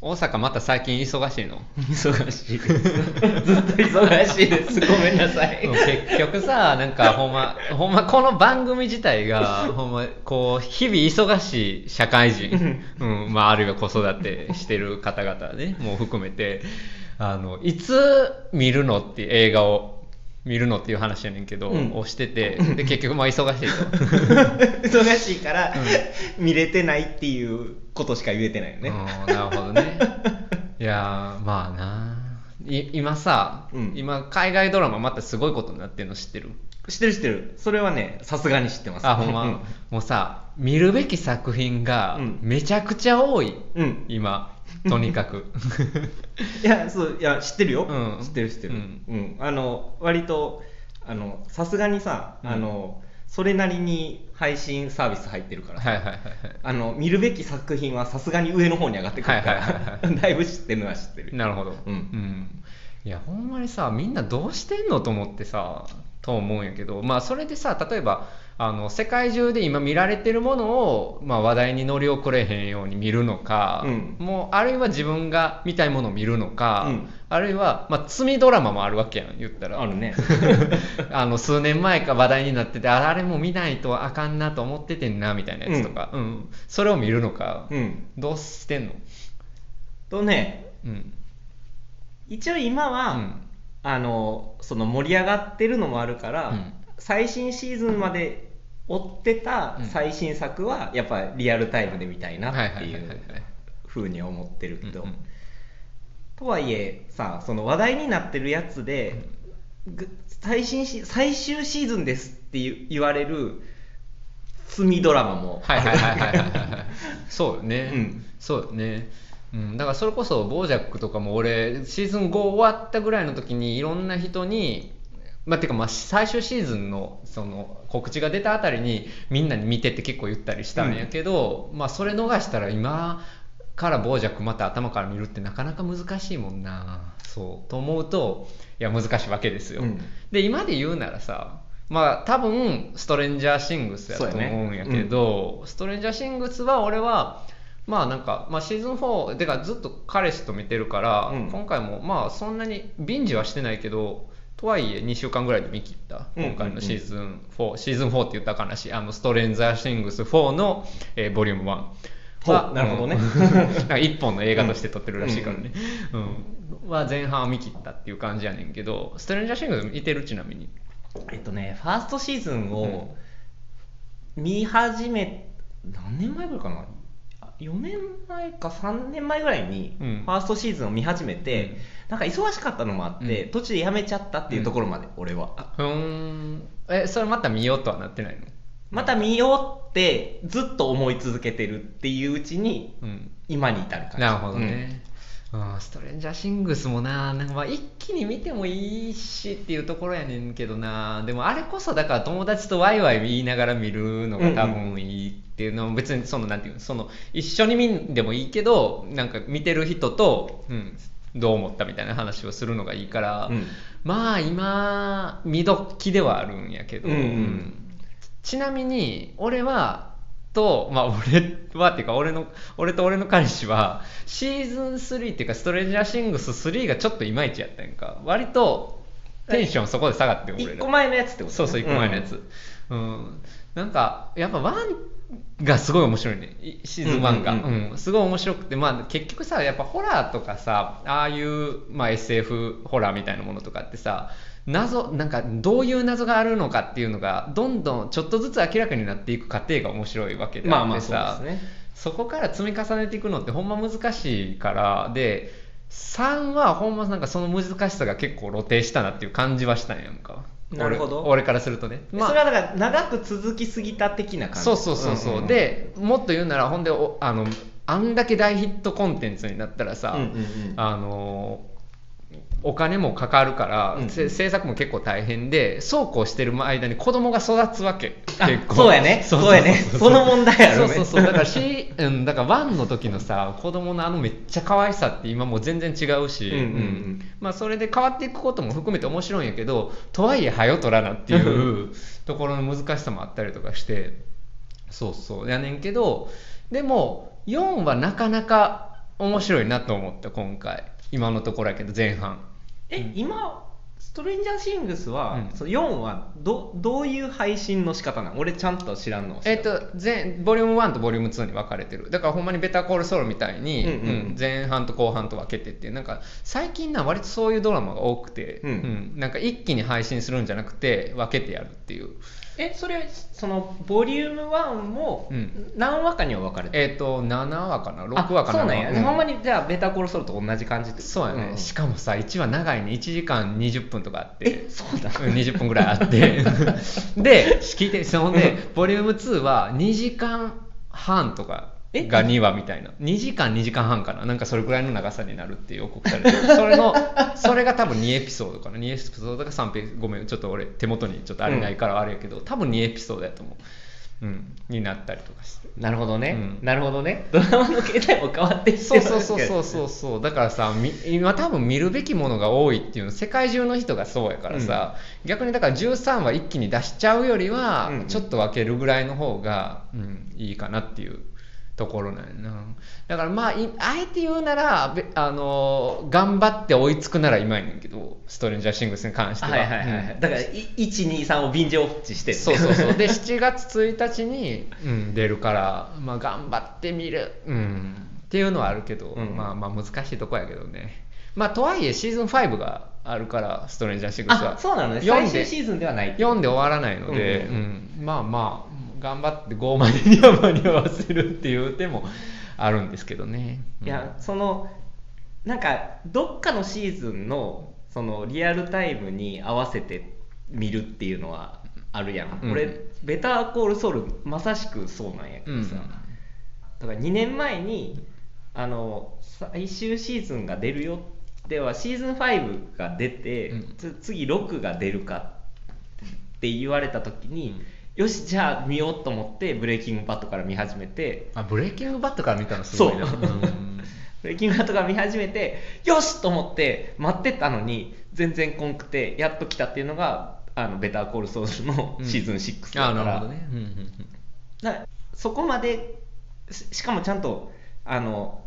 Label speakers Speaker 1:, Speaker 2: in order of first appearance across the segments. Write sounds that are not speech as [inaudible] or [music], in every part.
Speaker 1: 大阪また最近忙しいの？
Speaker 2: 忙しいです。ずっと忙しいです。ごめんなさい。
Speaker 1: 結局さなんかほんまほんまこの番組自体がほんまこう日々忙しい社会人、うんまあ、あるいは子育てしてる方々ねもう含めてあのいつ見るのって映画を見るのっていう話やねんけど、
Speaker 2: うん。
Speaker 1: をしててで結局まあ忙しいと。[laughs]
Speaker 2: 忙しいから、見れてないっていうことしか言えてないよね。
Speaker 1: うんなるほどね。いやーまあな。い今さ、
Speaker 2: うん。
Speaker 1: 今海外ドラマまたすごいことになってるの知ってる？
Speaker 2: 知ってる知ってる。それはね、さすがに知ってます。
Speaker 1: あほんま、
Speaker 2: うん。
Speaker 1: もうさ見るべき作品が
Speaker 2: うん。
Speaker 1: めちゃくちゃ多い、
Speaker 2: うん。
Speaker 1: 今 [laughs] とにかく。[laughs]
Speaker 2: いや、そう、いや、知ってるよ。
Speaker 1: うん。
Speaker 2: 知ってる知ってる。
Speaker 1: う
Speaker 2: うん。ん。あの、割と、あの、さすがにさ、
Speaker 1: うん。
Speaker 2: あの、それなりに配信サービス入ってるからさ、
Speaker 1: はいはいはいはい。
Speaker 2: あの、見るべき作品はさすがに上の方に上がってくるか
Speaker 1: はいはいはい
Speaker 2: ら、[laughs] だいぶ知ってるのは知ってる。
Speaker 1: なるほど。
Speaker 2: うん。
Speaker 1: いやほんまにさみんなどうしてんのと思ってさと思うんやけどまあそれでさ例えばあの世界中で今見られてるものを、まあ、話題に乗り遅れへんように見るのか、
Speaker 2: うん。
Speaker 1: もうあるいは自分が見たいものを見るのか、
Speaker 2: うん。
Speaker 1: あるいは、まあ、罪ドラマもあるわけやん言ったら。
Speaker 2: あるね。[laughs]
Speaker 1: あの数年前か話題になっててああれも見ないとあかんなと思っててんなみたいなやつとか、うん。それを見るのか、
Speaker 2: うん。
Speaker 1: どうしてんの、
Speaker 2: とね、
Speaker 1: うん。
Speaker 2: 一応今は、
Speaker 1: うん。
Speaker 2: あのその盛り上がってるのもあるから、
Speaker 1: うん。
Speaker 2: 最新シーズンまで追ってた
Speaker 1: うん。
Speaker 2: 最新作はやっぱリアルタイムで見たいなってい
Speaker 1: う
Speaker 2: ふうに思ってるけど、
Speaker 1: うんうん。
Speaker 2: とはいえさその話題になってるやつで、ぐ最新シ最終シーズンですって言言われる罪ドラマも
Speaker 1: はいはいはいはいはいはい。そうよね、
Speaker 2: うん。
Speaker 1: そうよね。うん、だからそれこそボージャックとかも俺シーズン5終わったぐらいの時にいろんな人にまあ、てかまあ最終シーズンのその告知が出たあたりにみんなに見てって結構言ったりしたんやけど、まあそれ逃したら今からボージャックまた頭から見るってなかなか難しいもんなそうと思うといや難しいわけですよ、
Speaker 2: うん。
Speaker 1: で今で言うならさまあ多分ストレンジャーシングスやと思うんやけど、ストレンジャーシングスは俺はまあなんか、まあ、シーズン4てかずっと彼氏と見てるから、
Speaker 2: うん。
Speaker 1: 今回もまあそんなにビンジはしてないけどとはいえ2週間ぐらいで見切った
Speaker 2: うん
Speaker 1: 今回のシーズン4、シーズン4って言ったかんなしあのストレンジャーシングス4の、えーボリューム1
Speaker 2: ほう
Speaker 1: は
Speaker 2: なるほどね。
Speaker 1: うん。[laughs] なんか一本の映画として撮ってるらしいからね、うん。は前半を見切ったっていう感じやねんけどストレンジャーシングス見てるちなみに。
Speaker 2: えっとねファーストシーズンを見始め、何年前ぐらいかな4年前か3年前ぐらいにフ
Speaker 1: うん。
Speaker 2: ァーストシーズンを見始めて、
Speaker 1: うん。
Speaker 2: なんか忙しかったのもあって、
Speaker 1: うん。
Speaker 2: 途中でやめちゃったっていうところまで、俺は。
Speaker 1: ふーん。えそれまた見ようとはなってないの？
Speaker 2: また見ようってずっと思い続けてるっていううちに
Speaker 1: うん。
Speaker 2: 今に至る感じ。
Speaker 1: なるほどね、うんストレンジャーシングスもななんかまあ一気に見てもいいしっていうところやねんけどな。でもあれこそだから友達とワイワイ言いながら見るのが多分いいっていうのは別にそのなんていうのその一緒に見んでもいいけどなんか見てる人と、うん、どう思ったみたいな話をするのがいいから、
Speaker 2: うん。
Speaker 1: まあ今見時ではあるんやけど、
Speaker 2: うんうん。
Speaker 1: うん。ちなみに俺はとまあ俺はっていうか俺の俺と俺の彼氏はシーズン3っていうかストレンジャーシングス3がちょっといまいちやったんか。割とテンションそこで下がって俺ら。
Speaker 2: 1個前のやつってことね。
Speaker 1: そうそう1個前のやつ、うん。なんかやっぱ1がすごい面白いねいシーズン1が、
Speaker 2: う
Speaker 1: うんん。
Speaker 2: うん。
Speaker 1: すごい面白くて、まあ、結局さやっぱホラーとかさああいう、まあ、SF ホラーみたいなものとかってさ謎なんかどういう謎があるのかっていうのがどんどんちょっとずつ明らかになっていく過程が面白いわけであ
Speaker 2: まあまあ
Speaker 1: ってさ、
Speaker 2: そうですね。
Speaker 1: そこから積み重ねていくのってほんま難しいからで3はほんまなんかその難しさが結構露呈したなっていう感じはしたんやんか。
Speaker 2: なるほど。
Speaker 1: 俺俺からするとね、
Speaker 2: それはだから長く続きすぎた的な感じ。
Speaker 1: そうそうそうそう、
Speaker 2: んん
Speaker 1: でもっと言うならほんでおあのあんだけ大ヒットコンテンツになったらさ、
Speaker 2: うんうんうん。
Speaker 1: あのお金もかかるから、
Speaker 2: うん
Speaker 1: せ制作も結構大変でそうこうしてる間に子供が育つわけ。
Speaker 2: あ
Speaker 1: 結構。
Speaker 2: そうやね。そうやね。その問題やろね。
Speaker 1: そうそうそう。だからし、[laughs] うん、だから1の時のさ子供のあのめっちゃ可愛さって今もう全然違うし、
Speaker 2: うん
Speaker 1: まあ、それで変わっていくことも含めて面白いんやけどとはいえはよ取らなっていう [laughs] ところの難しさもあったりとかしてそうそう。やねんけどでも4はなかなか面白いなと思った今回。今のところやけど前半
Speaker 2: え、今ストレンジャーシングスは、
Speaker 1: うん。
Speaker 2: その4はどどういう配信の仕方なの？俺ちゃんと知らんの。
Speaker 1: えっ、と前ボリューム1とボリューム2に分かれてる。だからほんまにベターコールソウルみたいに、
Speaker 2: うんうん。
Speaker 1: うん前半と後半と分けてっていう。なんか最近な割とそういうドラマが多くて、
Speaker 2: うん。
Speaker 1: なんか一気に配信するんじゃなくて分けてやるっていう。
Speaker 2: えそれそのボリューム1も
Speaker 1: うん。
Speaker 2: 何話かには分かれてる、
Speaker 1: えっ、と7話かな？6
Speaker 2: あ
Speaker 1: 話かな？
Speaker 2: そうなんや、
Speaker 1: うん。
Speaker 2: ほんまにじゃあベターコールソウルと同じ感じ
Speaker 1: そうやね、
Speaker 2: ん。
Speaker 1: しかもさ1話長いね。1時間20分とかあって
Speaker 2: えそうだ
Speaker 1: うん20分ぐらいあって。[laughs] で聞いてそのでボリューム2は2時間半とか
Speaker 2: え？
Speaker 1: が2話みたいな。2時間2時間半かな。なんかそれぐらいの長さになるって予告されてる。それの [laughs] それが多分2エピソードかな。2エピソードか3ペごめんちょっと俺手元にちょっとあれないからあれやけど、多分2エピソードやと思う、うん、になったりとかして。
Speaker 2: なるほどね、
Speaker 1: うん。
Speaker 2: なるほどね。ドラマの形態も変わってきて
Speaker 1: そうそうそうそうそうそう。だからさみ今多分見るべきものが多いっていうの世界中の人がそうやからさ、逆にだから13話一気に出しちゃうよりは、
Speaker 2: うん。
Speaker 1: ちょっと分けるぐらいの方が、うん、いいかなっていうところなんやな。だからまあいあえて言うならべあのー頑張って追いつくなら今やねんけどストレンジャーシングスに関しては。
Speaker 2: はいはいはい、はい。
Speaker 1: うん。
Speaker 2: だから123を便乗落ちして
Speaker 1: そうそうそう。で7月1日に、うん、出るから、まあ、頑張ってみる、うん、っていうのはあるけど、
Speaker 2: うん。
Speaker 1: まあまあ難しいとこやけどね。まあとはいえシーズン5があるからストレンジャーシングスは。
Speaker 2: あそうなのね。最終シーズンではない
Speaker 1: 読んで終わらないので、
Speaker 2: うん。
Speaker 1: うん。まあまあ頑張って5までには間に合わせるっていう手もあるんですけどね、うん。
Speaker 2: いやそのなんかどっかのシーズンのそのリアルタイムに合わせて見るっていうのはあるやん、
Speaker 1: うん。
Speaker 2: 俺ベターコールソウルまさしくそうなんやけどさ、だから2年前にあの最終シーズンが出るよではシーズン5が出て、
Speaker 1: うん。
Speaker 2: つ次6が出るかって言われた時に、よしじゃあ見ようと思ってブレイキングバットから見始めて
Speaker 1: あブレイキングバットから見たのすごいな。
Speaker 2: そう。ん。ブレイキングバットから見始めてよしと思って待ってたのに全然こんくてやっと来たっていうのがあのベターコールソウルのシーズン6だ
Speaker 1: あ
Speaker 2: から、
Speaker 1: なるほどね、うんうんうん。
Speaker 2: そこまでししかもちゃんとあの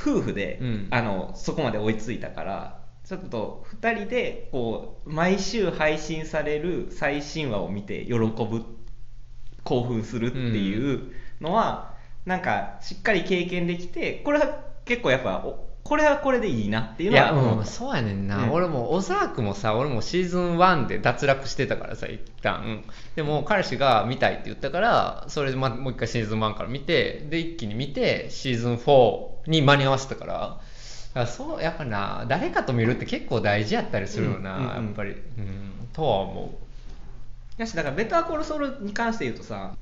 Speaker 2: 夫婦で、
Speaker 1: うん。
Speaker 2: あのそこまで追いついたからちょっと2人でこう毎週配信される最新話を見て喜ぶ興奮するっていうのは、なんかしっかり経験できてこれは結構やっぱおこれはこれでいいなっていう
Speaker 1: いや、
Speaker 2: のは
Speaker 1: うん、そうやねんな、
Speaker 2: うん。
Speaker 1: 俺も小沢君もさ俺もシーズン1で脱落してたからさ一旦。でも彼氏が見たいって言ったからそれでまもう一回シーズン1から見てで一気に見てシーズン4に間に合わせたからだそうやっぱな誰かと見るって結構大事やったりするよな、
Speaker 2: うんうんうん。
Speaker 1: やっぱり、うん、とは思
Speaker 2: やしだからベターコールソウルに関して言うとさ、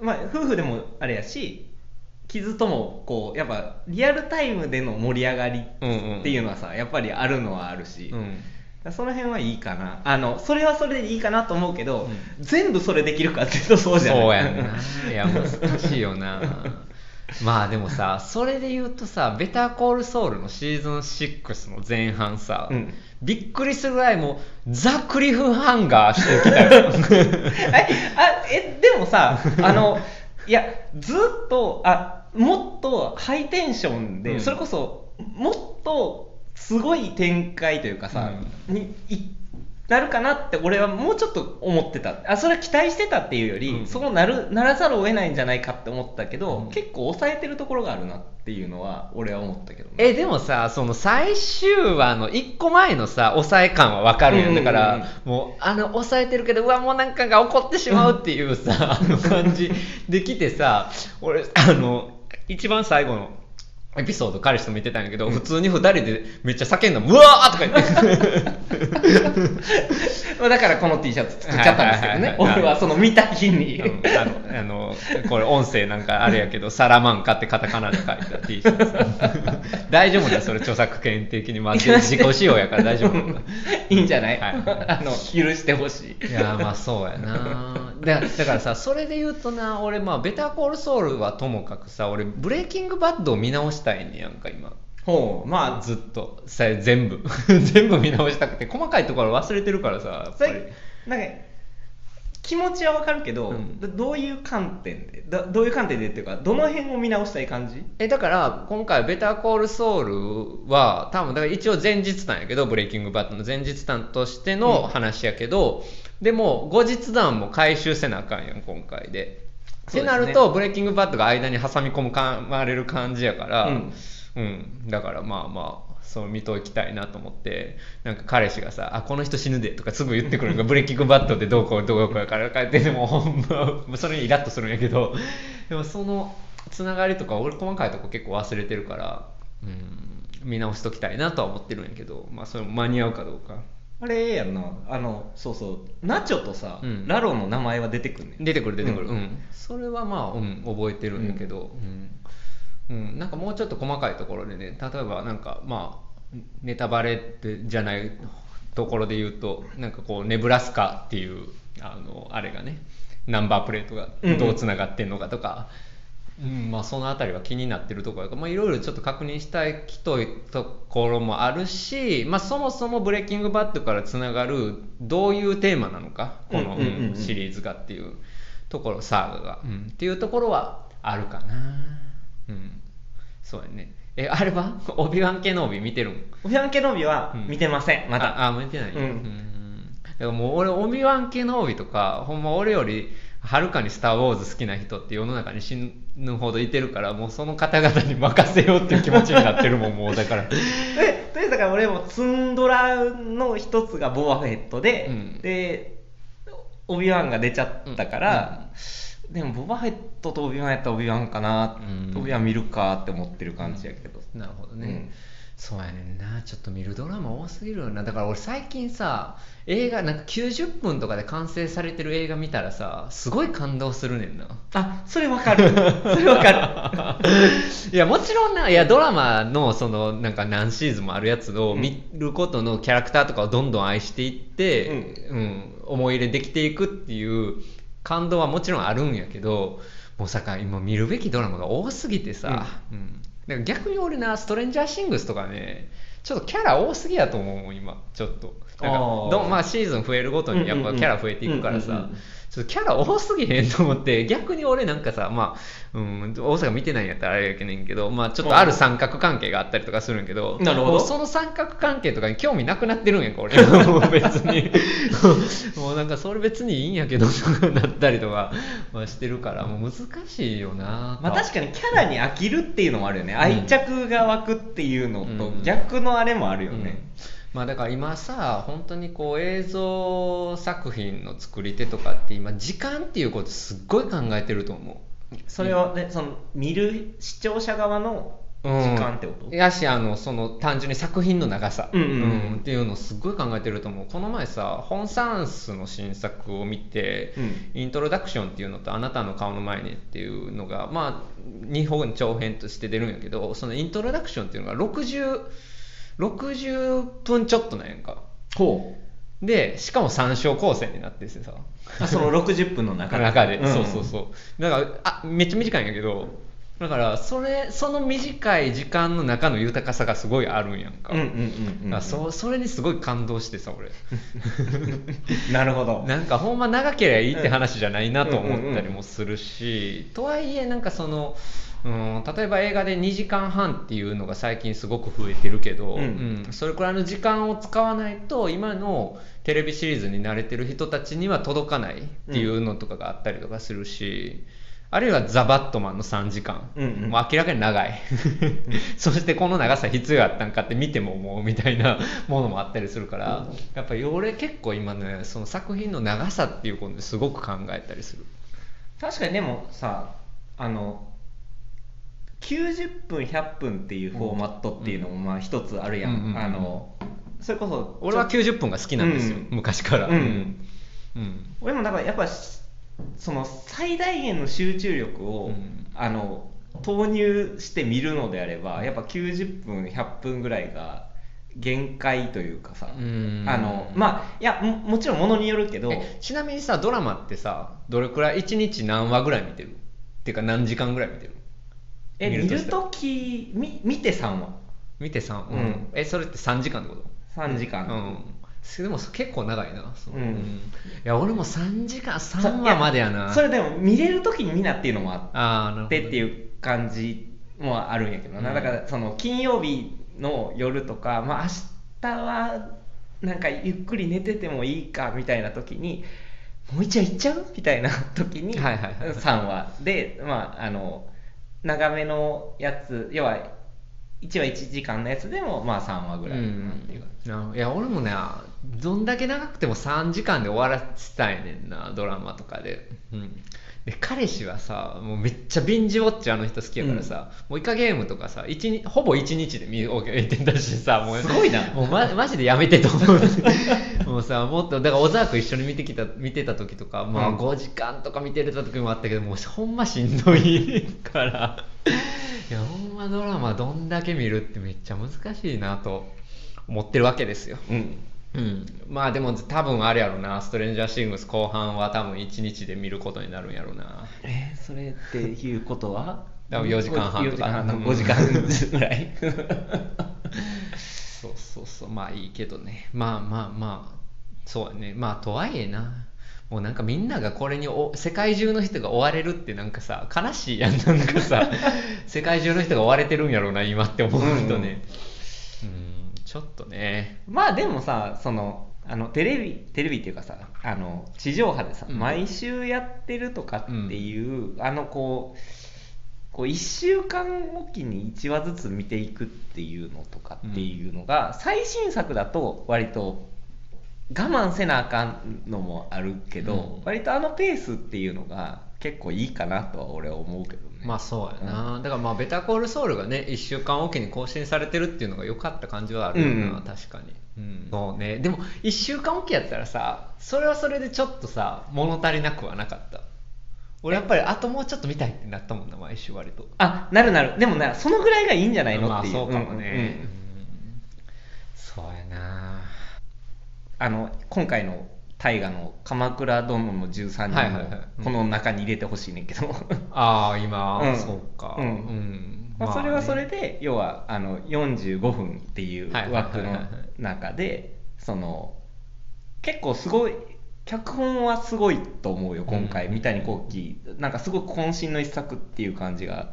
Speaker 2: まあ、夫婦でもあれやし傷ともこうやっぱリアルタイムでの盛り上がり
Speaker 1: う、うんうん、
Speaker 2: っていうのはさやっぱりあるのはあるし、
Speaker 1: うん。
Speaker 2: その辺はいいかな。あのそれはそれでいいかなと思うけど、
Speaker 1: うん。
Speaker 2: 全部それできるかっていうとそうじゃない。
Speaker 1: そうやんな。いや、難しいよな。[laughs] まあでもさ、それで言うとさ、ベターコールソウルのシーズン6の前半さ、
Speaker 2: うん。
Speaker 1: びっくりするぐらいもう、ザ・クリフハンガーしてきたよ。[laughs]
Speaker 2: えあえでもさあのいやずっとあもっとハイテンションで、
Speaker 1: うん。
Speaker 2: それこそもっとすごい展開というかさ、にいなるかなって俺はもうちょっと思ってた。あそれは期待してたっていうより、
Speaker 1: うん。
Speaker 2: そうなるならざるを得ないんじゃないかって思ったけど、
Speaker 1: うん。
Speaker 2: 結構抑えてるところがあるなっていうのは俺は思ったけどね。
Speaker 1: え、でもさ、その最終話の1個前のさ、抑え感はわかるやん。だから、もう、あの、抑えてるけど、うわ、もうなんかが起こってしまうっていうさ、あの感じできてさ、俺、あの、一番最後の、エピソード彼氏と見てたんやけど、普通に二人でめっちゃ叫んだうわーとか言って。
Speaker 2: だからこの T シャツ作っちゃったんですけどね。俺はその見た日に、
Speaker 1: うんあの、あの、これ音声なんかあれやけど、サラマンカってカタカナで書いた T シャツ。大丈夫だよ、それ著作権的に。まあ、自己使用やから大丈夫。[laughs]
Speaker 2: いいんじゃない、
Speaker 1: はい
Speaker 2: あの許してほしい。
Speaker 1: いやまあそうやな。だだからさそれで言うとな俺まあベターコールソウルはともかくさ俺ブレイキングバッドを見直したいねやんか今
Speaker 2: ほうまあ
Speaker 1: ずっとさ全部。[laughs] 全部見直したくて細かいところ忘れてるからさやっぱり。
Speaker 2: それなんか気持ちはわかるけど、
Speaker 1: うん。
Speaker 2: どどういう観点でどどういう観点でっていうかどの辺を見直したい感じ？
Speaker 1: えだから今回「ベターコールソウルは多分だから一応前日談やけどブレイキングバットの前日談としての話やけど、でも後日談も回収せなあかんやん今回で。ってなるとブレイキングバットが間に挟み込むかまれる感じやから、
Speaker 2: うん
Speaker 1: うん、だからまあまあそう見ときたいなと思ってなんか彼氏がさ「あこの人死ぬで」とかすぐ言ってくるのが [laughs] ブレイキングバットでどうこうどうこうやから帰ってでもほんまそれにイラッとするんやけど [laughs] でもそのつながりとか俺細かいとこ結構忘れてるから、うん、見直しときたいなとは思ってるんやけどまあそれも間に合うかどうか。
Speaker 2: あれやんな。あのそうそう。ナチョとさ、
Speaker 1: うん。
Speaker 2: ラロの名前は出てくんねん。
Speaker 1: 出てくる出てくる、
Speaker 2: う
Speaker 1: うん。んそれはまあ、うん、覚えてるんやけど、うんうんなんかもうちょっと細かいところでね例えばなんかまあネタバレってじゃないところで言うとなんかこうネブラスカっていうあのあれがねナンバープレートがどうつながってんのかとか、うんまあ、そのあたりは気になってるところやからまあいろいろちょっと確認したいきといところもあるし、まあ、そもそもブレイキングバットからつながるどういうテーマなのかこの、
Speaker 2: うんうんうんうん。
Speaker 1: うんシリーズがっていうところサーガが、うん。っていうところはあるかなうん。そうやね。えあれは？[laughs] オビワン・ケノービ見てるん？
Speaker 2: オビワン・ケノビは
Speaker 1: うん。
Speaker 2: 見てません、まだ。
Speaker 1: ああ見てない、
Speaker 2: うん。
Speaker 1: だからもう俺オビワン・ケノービとかほんま俺よりはるかに「スター・ウォーズ」好きな人って世の中に死ぬほどいてるからもうその方々に任せようっていう気持ちになってるもん [laughs] もうだから。
Speaker 2: でとりあえずだから俺もツンドラの一つがボアフェットで、
Speaker 1: うん。
Speaker 2: でオビワンが出ちゃったから、でもボバフェットとオビワンやったらオビワンかな、
Speaker 1: うん。
Speaker 2: オビワン見るかって思ってる感じやけど、
Speaker 1: なるほどね、
Speaker 2: うん。
Speaker 1: そうやねんな。ちょっと見るドラマ多すぎるよな。だから俺最近さ映画なんか90分とかで完成されてる映画見たらさすごい感動するねんな。
Speaker 2: あそれわかる。それわかる。[laughs] [laughs]
Speaker 1: いやもちろんないやドラマのそのなんか何シーズンもあるやつを
Speaker 2: うん。
Speaker 1: 見ることのキャラクターとかをどんどん愛していって、うん思い入れできていくっていう感動はもちろんあるんやけどもうさか今見るべきドラマが多すぎてさ、うん。だから逆に俺なストレンジャーシングスとかねちょっとキャラ多すぎやと思うもん今。ちょっと。なんかどんまあシーズン増えるごとにやっぱキャラ増えていくからさ、
Speaker 2: うんうんうんうん
Speaker 1: ちょっとキャラ多すぎへんと思って [laughs] 逆に俺なんかさまあ、うん、大阪見てないんやったらあれやけねんけどまあちょっとある三角関係があったりとかするんやけど
Speaker 2: なるほど。
Speaker 1: その三角関係とかに興味なくなってるんやんか俺もう別に。[laughs] もうなんかそれ別にいいんやけどとか [laughs] なったりとかまあしてるからもう難しいよな
Speaker 2: まあ確かにキャラに飽きるっていうのもあるよね、愛着が湧くっていうのと
Speaker 1: うん。
Speaker 2: 逆のあれもあるよ
Speaker 1: うん。
Speaker 2: ね、
Speaker 1: まあだから今さ本当にこう映像作品の作り手とかって今時間っていうことすっごい考えてると思う。
Speaker 2: それを、ね、その見る視聴者側の時間ってこと、
Speaker 1: やしあのその単純に作品の長さ、
Speaker 2: うんうんうん。
Speaker 1: っていうのをすっごい考えてると思う。この前さホン・サンスの新作を見て、
Speaker 2: うん。
Speaker 1: イントロダクションっていうのとあなたの顔の前にっていうのがまあ日本長編として出るんやけどそのイントロダクションっていうのが60 60分ちょっとなんやんか。
Speaker 2: ほ
Speaker 1: でしかも3章構成になっててさ。
Speaker 2: うあその60分の中
Speaker 1: 中で、
Speaker 2: うん。
Speaker 1: そうそうそう。だからあめっちゃ短いんやけどだからそれその短い時間の中の豊かさがすごいあるんやんか,、
Speaker 2: うんうんうんうん
Speaker 1: そそれにすごい感動してさ俺。[laughs]
Speaker 2: なるほど。
Speaker 1: なんかほんま長ければいいって話じゃないなと思ったりもするし、とはいえなんかその、うん、例えば映画で2時間半っていうのが最近すごく増えてるけど、
Speaker 2: うん。
Speaker 1: うんそれくらいの時間を使わないと今のテレビシリーズに慣れてる人たちには届かないっていうのとかがあったりとかするし、あるいはザ・バットマンの3時間、
Speaker 2: うんうん。
Speaker 1: もう明らかに長い。[laughs] そしてこの長さ必要やったんかって見ても思うみたいなものもあったりするから、やっぱり俺結構今ねその作品の長さっていうことですごく考えたりする。
Speaker 2: 確かにでもさあの90分100分っていうフォーマットっていうのもまあ一つあるやん、
Speaker 1: うんうんうん
Speaker 2: あのそれこそ
Speaker 1: 俺は90分が好きなんですよ、
Speaker 2: うん
Speaker 1: 昔から、
Speaker 2: うん。
Speaker 1: うん。
Speaker 2: 俺もだからやっぱしその最大限の集中力を、
Speaker 1: うん。
Speaker 2: あの投入して見るのであればやっぱ90分100分ぐらいが限界というかさ、
Speaker 1: うん。
Speaker 2: あのまあいやももちろんものによるけど
Speaker 1: えちなみにさドラマってさどれくらい？1日何話ぐらい見てる？っていうか何時間ぐらい見てる？
Speaker 2: え見る
Speaker 1: と
Speaker 2: きみ見て3話
Speaker 1: 見て3、
Speaker 2: うん。
Speaker 1: えそれって3時間ってこと
Speaker 2: ？3時間、
Speaker 1: うん、でも結構長いな。その
Speaker 2: うん。
Speaker 1: いや俺も3時間
Speaker 2: そ
Speaker 1: 3話までやな。
Speaker 2: それでも見れる時に見なっていうのもあってっていう感じもあるんやけどな、
Speaker 1: うん。
Speaker 2: だからその金曜日の夜とか、まあ、明日はなんかゆっくり寝ててもいいかみたいな時にもう一話いっちゃう？みたいな時に
Speaker 1: はいはいはい
Speaker 2: 3話で、まあ、あの長めのやつ要は1話1時間のやつでもまあ3話ぐらいかなっていう感じ。
Speaker 1: うんいや俺もねどんだけ長くても3時間で終わらせたいねんなドラマとかで,、うん、で彼氏はさもうめっちゃビンジウォッチあの人好きやからさ、もうイカゲームとかさ一日ほぼ1日で見終えてたしさ [laughs] もう
Speaker 2: すごいな
Speaker 1: もうまマジでやめてと思う。[laughs] もうさもっとだから小沢君一緒に見てきた見てた時とか、まあ、
Speaker 2: うん。
Speaker 1: 5時間とか見てた時もあったけどもうほんましんどいから。いやほんまドラマどんだけ見るってめっちゃ難しいなと思ってるわけですよ。
Speaker 2: うん
Speaker 1: うん、まあでも多分あれやろな。ストレンジャーシングス後半は多分1日で見ることになるんやろうな。
Speaker 2: えーそれっていうことは？
Speaker 1: 多分4時間半とか。
Speaker 2: 4時間半とか。
Speaker 1: うん。
Speaker 2: 5時間ぐらい？[laughs]
Speaker 1: そうそうそう。まあいいけどね。まあまあまあ。そうやね。まあとはいえな。もうなんかみんながこれにお世界中の人が追われるってなんかさ悲しいやん。なんかさ [laughs] 世界中の人が追われてるんやろうな今って思うとね。うんちょっとね。
Speaker 2: まあでもさそのあのテレビテレビっていうかさあの地上波でさ、
Speaker 1: うん。
Speaker 2: 毎週やってるとかっていう、あのこうこう1週間おきに1話ずつ見ていくっていうのとかっていうのが、最新作だと割と我慢せなあかんのもあるけど、
Speaker 1: うん。
Speaker 2: 割とあのペースっていうのが結構いいかなとは俺は思うけどね。
Speaker 1: まあそうやな、だからまあベタコールソウルがね1週間おきに更新されてるっていうのが良かった感じはあるよな、
Speaker 2: うんうん。
Speaker 1: 確かに、うん、そうね。でも1週間おきやったらさそれはそれでちょっとさ物足りなくはなかった。俺やっぱりあともうちょっと見たいってなったもんな毎週割と。
Speaker 2: あなるなる。でもなそのぐらいがいいんじゃないのっていう、
Speaker 1: まあそうかもね、
Speaker 2: うんうん。
Speaker 1: うん。そうやな。
Speaker 2: あの今回の大河の「鎌倉殿の13人」
Speaker 1: はいはいはい。うん
Speaker 2: この中に入れてほしいねんけど、
Speaker 1: ああ今、
Speaker 2: うん。
Speaker 1: そうか。
Speaker 2: うん。
Speaker 1: ん。
Speaker 2: まあ、それはそれ
Speaker 1: で
Speaker 2: で要はあの45分っていう枠の中でその結構すごい脚本はすごいと思うよ今回
Speaker 1: うん
Speaker 2: 三谷幸喜。なんかすごく渾身の一作っていう感じが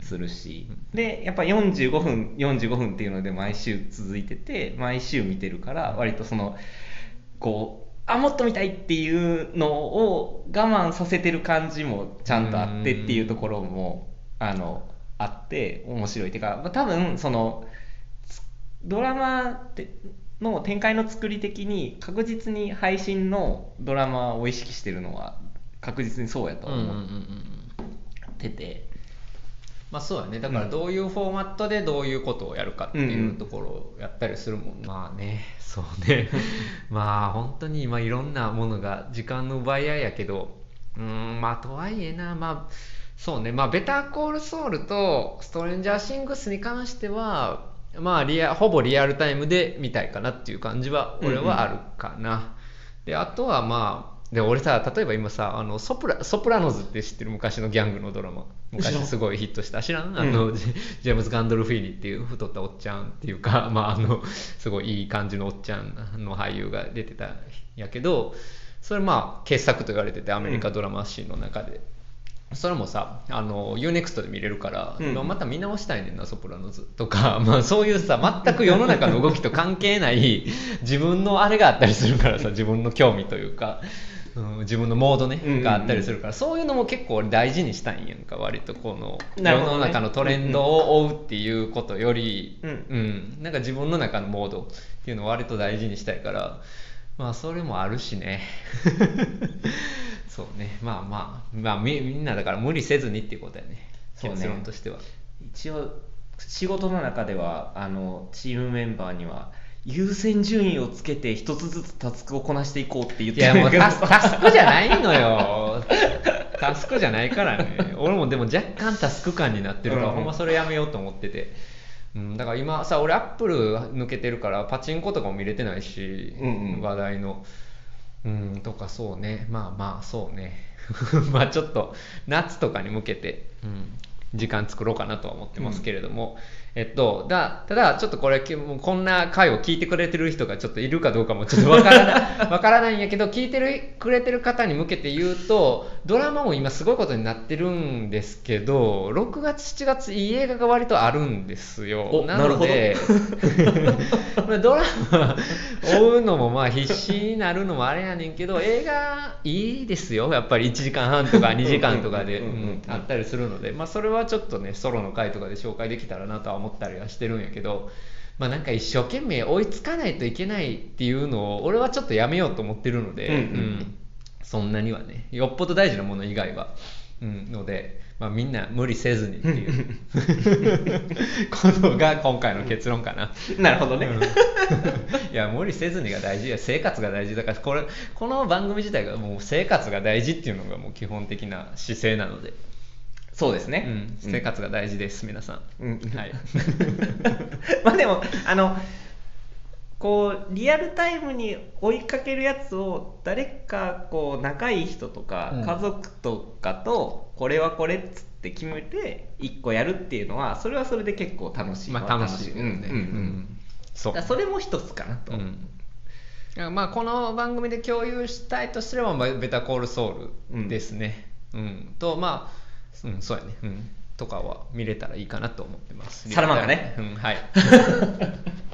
Speaker 2: するし。でやっぱ45分45分っていうので毎週続いてて毎週見てるから割とそのこうあもっと見たいっていうのを我慢させてる感じもちゃんとあってっていうところもあのあって面白いっていうかまあ多分そのつドラマっての展開の作り的に確実に配信のドラマを意識してるのは確実にそうやと
Speaker 1: うんうんうん
Speaker 2: 思
Speaker 1: うん。
Speaker 2: ってて、
Speaker 1: まあそうやね。だからどういうフォーマットでどういうことをやるかってい
Speaker 2: うんう
Speaker 1: うんところをやったりするもん。な、まあね。そうね。[laughs] まあ本当に今いろんなものが時間の奪い合いやけど。うーんまあとはいえな。まあそうね。まあベターコールソウルとストレンジャーシングスに関してはまあリアほぼリアルタイムで見たいかなっていう感じは俺はあるかな、であとはまあで俺さ例えば今さあのソプラソプラノズって知ってる昔のギャングのドラマ。昔すごいヒットした。知らん？あの、ジェジェームズ・ガンドルフィーニっていう太ったおっちゃんっていうか、[laughs] まあ、あのすごいいい感じのおっちゃんの俳優が出てたんやけどそれまあ傑作と言われててアメリカドラマシーンの中で、それもさあの UNEXT で見れるから、
Speaker 2: うん。
Speaker 1: 今また見直したいねんなソプラノズとか、[laughs] まあ、そういうさ全く世の中の動きと関係ない自分のあれがあったりするからさ自分の興味というか、うん、自分のモードね、
Speaker 2: うんうんうん。
Speaker 1: があったりするからそういうのも結構俺大事にしたいんやんか割とこの世の中のトレンドを追うっていうことより、
Speaker 2: うん。
Speaker 1: うん。なんか自分の中のモードっていうのを割と大事にしたいからまあそれもあるしね。[laughs] そうね。まあまあまあみみんなだから無理せずにっていうことやね。
Speaker 2: そうね。
Speaker 1: 結論としては。
Speaker 2: 一応仕事の中ではあのチームメンバーには優先順位をつけて一つずつタスクをこなしていこうって言っ
Speaker 1: いやもうタスタスクじゃないのよ。タスクじゃないからね。俺もでも若干タスク感になってるから、
Speaker 2: うん。
Speaker 1: ほんまそれやめようと思ってて、うん、だから今さ俺アップル抜けてるからパチンコとかも見れてないし、
Speaker 2: うんうん。
Speaker 1: 話題の。うんとかそうね。まあまあそうね。[laughs] まあちょっと夏とかに向けて、うん、時間作ろうかなとは思ってますけれども、えっと、だただ、ちょっとこれ、もうこんな回を聞いてくれてる人がちょっといるかどうかもちょっとわからない [laughs] わからないんやけど、聞いてるくれてる方に向けて言うと、ドラマも今すごいことになってるんですけど、6月、7月、いい映画が割とあるんですよ。
Speaker 2: お
Speaker 1: なので、[laughs] まあドラマ追うのもまあ必死になるのもあれやねんけど、映画いいですよ。やっぱり1時間半とか [laughs] 2時間とかであったりするので、まあ、それはちょっとねソロの回とかで紹介できたらなとは思ったりはしてるんやけど、まあ、なんか一生懸命追いつかないといけないっていうのを俺はちょっとやめようと思ってるので、
Speaker 2: うんうん。うん。
Speaker 1: そんなにはね。よっぽど大事なもの以外は、うん、ので、まあ、みんな無理せずにっていう。[laughs] ことが今回の結論かな。
Speaker 2: なるほどね、
Speaker 1: うん。いや無理せずにが大事や。生活が大事だからこれこの番組自体がもう生活が大事っていうのがもう基本的な姿勢なので、
Speaker 2: そうですね、
Speaker 1: うん、生活が大事です、皆さん、
Speaker 2: うん。
Speaker 1: はい。[laughs]
Speaker 2: まあでもあのこうリアルタイムに追いかけるやつを誰かこう仲いい人とか
Speaker 1: うん。
Speaker 2: 家族とかとこれはこれっつって決めて一個やるっていうのはそれはそれで結構楽しい。
Speaker 1: まあ楽しいよね、
Speaker 2: うん。うん。うん。
Speaker 1: そう。
Speaker 2: れも一つかなと、
Speaker 1: うん。まあこの番組で共有したいとすれば、まあ、ベタコールソウルですね、うん。とまあ、うん、そうやね、うん、とかは見れたらいいかなと思ってます。
Speaker 2: サラマンカね。
Speaker 1: うんはい [laughs]